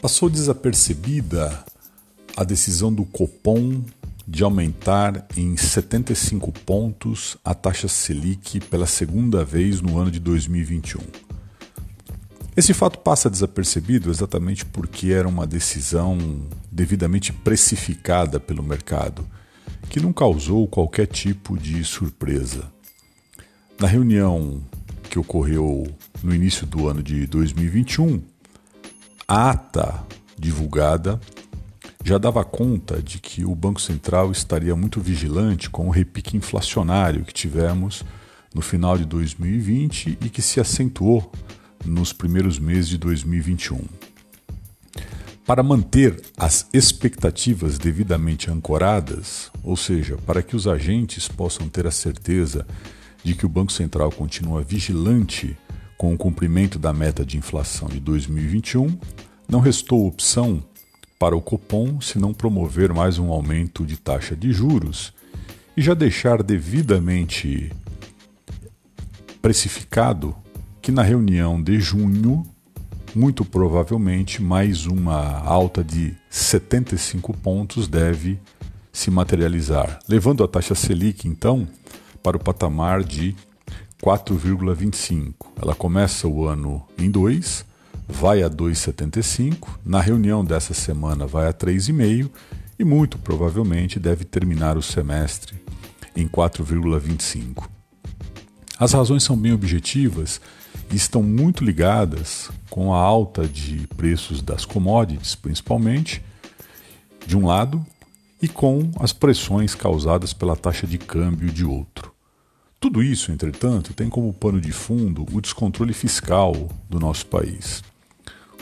Passou desapercebida a decisão do Copom de aumentar em 75 pontos a taxa Selic pela segunda vez no ano de 2021. Esse fato passa desapercebido exatamente porque era uma decisão devidamente precificada pelo mercado, que não causou qualquer tipo de surpresa. Na reunião que ocorreu no início do ano de 2021, a ata divulgada já dava conta de que o Banco Central estaria muito vigilante com o repique inflacionário que tivemos no final de 2020 e que se acentuou nos primeiros meses de 2021. Para manter as expectativas devidamente ancoradas, ou seja, para que os agentes possam ter a certeza de que o Banco Central continua vigilante com o cumprimento da meta de inflação de 2021, não restou opção para o Copom senão promover mais um aumento de taxa de juros e já deixar devidamente precificado que na reunião de junho, muito provavelmente mais uma alta de 75 pontos deve se materializar, levando a taxa Selic então para o patamar de 4,25. Ela começa o ano em 2, vai a 2,75, na reunião dessa semana vai a 3,5 e muito provavelmente deve terminar o semestre em 4,25. As razões são bem objetivas e estão muito ligadas com a alta de preços das commodities, principalmente, de um lado, e com as pressões causadas pela taxa de câmbio de outro. Tudo isso, entretanto, tem como pano de fundo o descontrole fiscal do nosso país.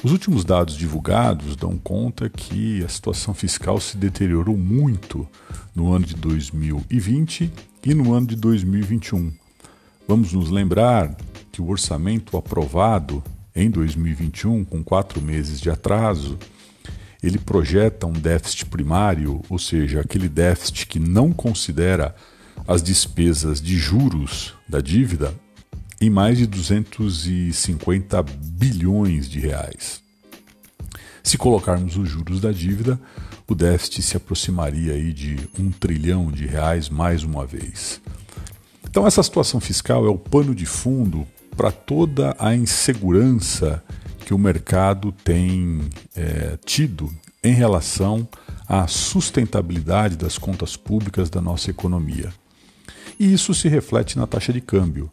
Os últimos dados divulgados dão conta que a situação fiscal se deteriorou muito no ano de 2020 e no ano de 2021. Vamos nos lembrar que o orçamento aprovado em 2021, com quatro meses de atraso, ele projeta um déficit primário, ou seja, aquele déficit que não considera as despesas de juros da dívida em mais de 250 bilhões de reais. Se colocarmos os juros da dívida, o déficit se aproximaria aí de um trilhão de reais mais uma vez. Então essa situação fiscal é o pano de fundo para toda a insegurança que o mercado tem é, tido em relação à sustentabilidade das contas públicas da nossa economia. E isso se reflete na taxa de câmbio.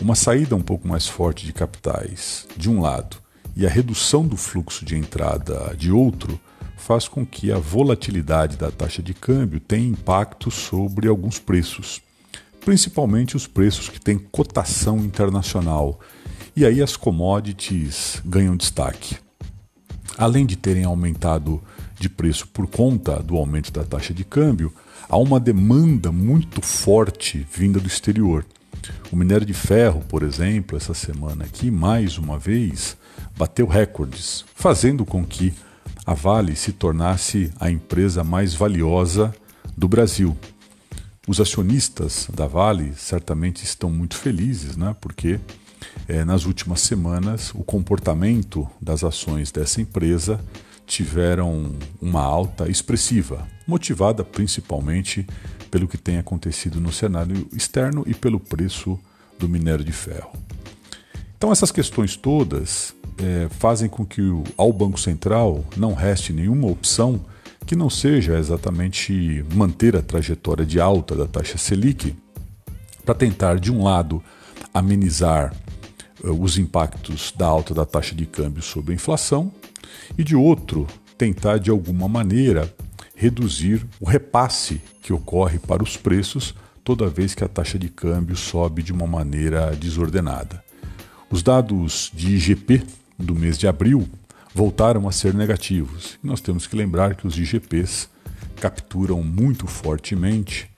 Uma saída um pouco mais forte de capitais, de um lado, e a redução do fluxo de entrada de outro, faz com que a volatilidade da taxa de câmbio tenha impacto sobre alguns preços, principalmente os preços que têm cotação internacional. E aí as commodities ganham destaque. Além de terem aumentado de preço por conta do aumento da taxa de câmbio, há uma demanda muito forte vinda do exterior. O minério de ferro, por exemplo, essa semana aqui, mais uma vez, bateu recordes, fazendo com que a Vale se tornasse a empresa mais valiosa do Brasil. Os acionistas da Vale certamente estão muito felizes, né? porque é, nas últimas semanas o comportamento das ações dessa empresa tiveram uma alta expressiva, motivada principalmente pelo que tem acontecido no cenário externo e pelo preço do minério de ferro. Então, essas questões todas é, fazem com que ao Banco Central não reste nenhuma opção que não seja exatamente manter a trajetória de alta da taxa Selic para tentar, de um lado, amenizar uh, os impactos da alta da taxa de câmbio sobre a inflação e de outro, tentar de alguma maneira reduzir o repasse que ocorre para os preços toda vez que a taxa de câmbio sobe de uma maneira desordenada. Os dados de IGP do mês de abril voltaram a ser negativos. Nós temos que lembrar que os IGPs capturam muito fortemente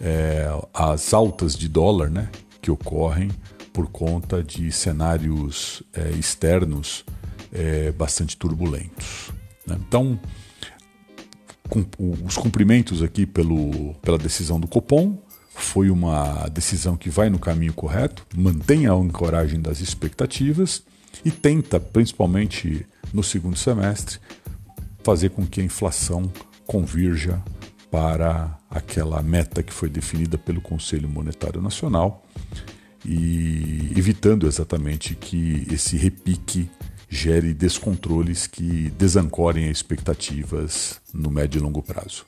é, as altas de dólar né, que ocorrem por conta de cenários é, externos é, bastante turbulentos. Né? Então, com, os cumprimentos aqui pelo, pela decisão do Copom foi uma decisão que vai no caminho correto, mantém a ancoragem das expectativas e tenta, principalmente no segundo semestre, fazer com que a inflação convirja para aquela meta que foi definida pelo Conselho Monetário Nacional e evitando exatamente que esse repique gere descontroles que desancorem expectativas no médio e longo prazo.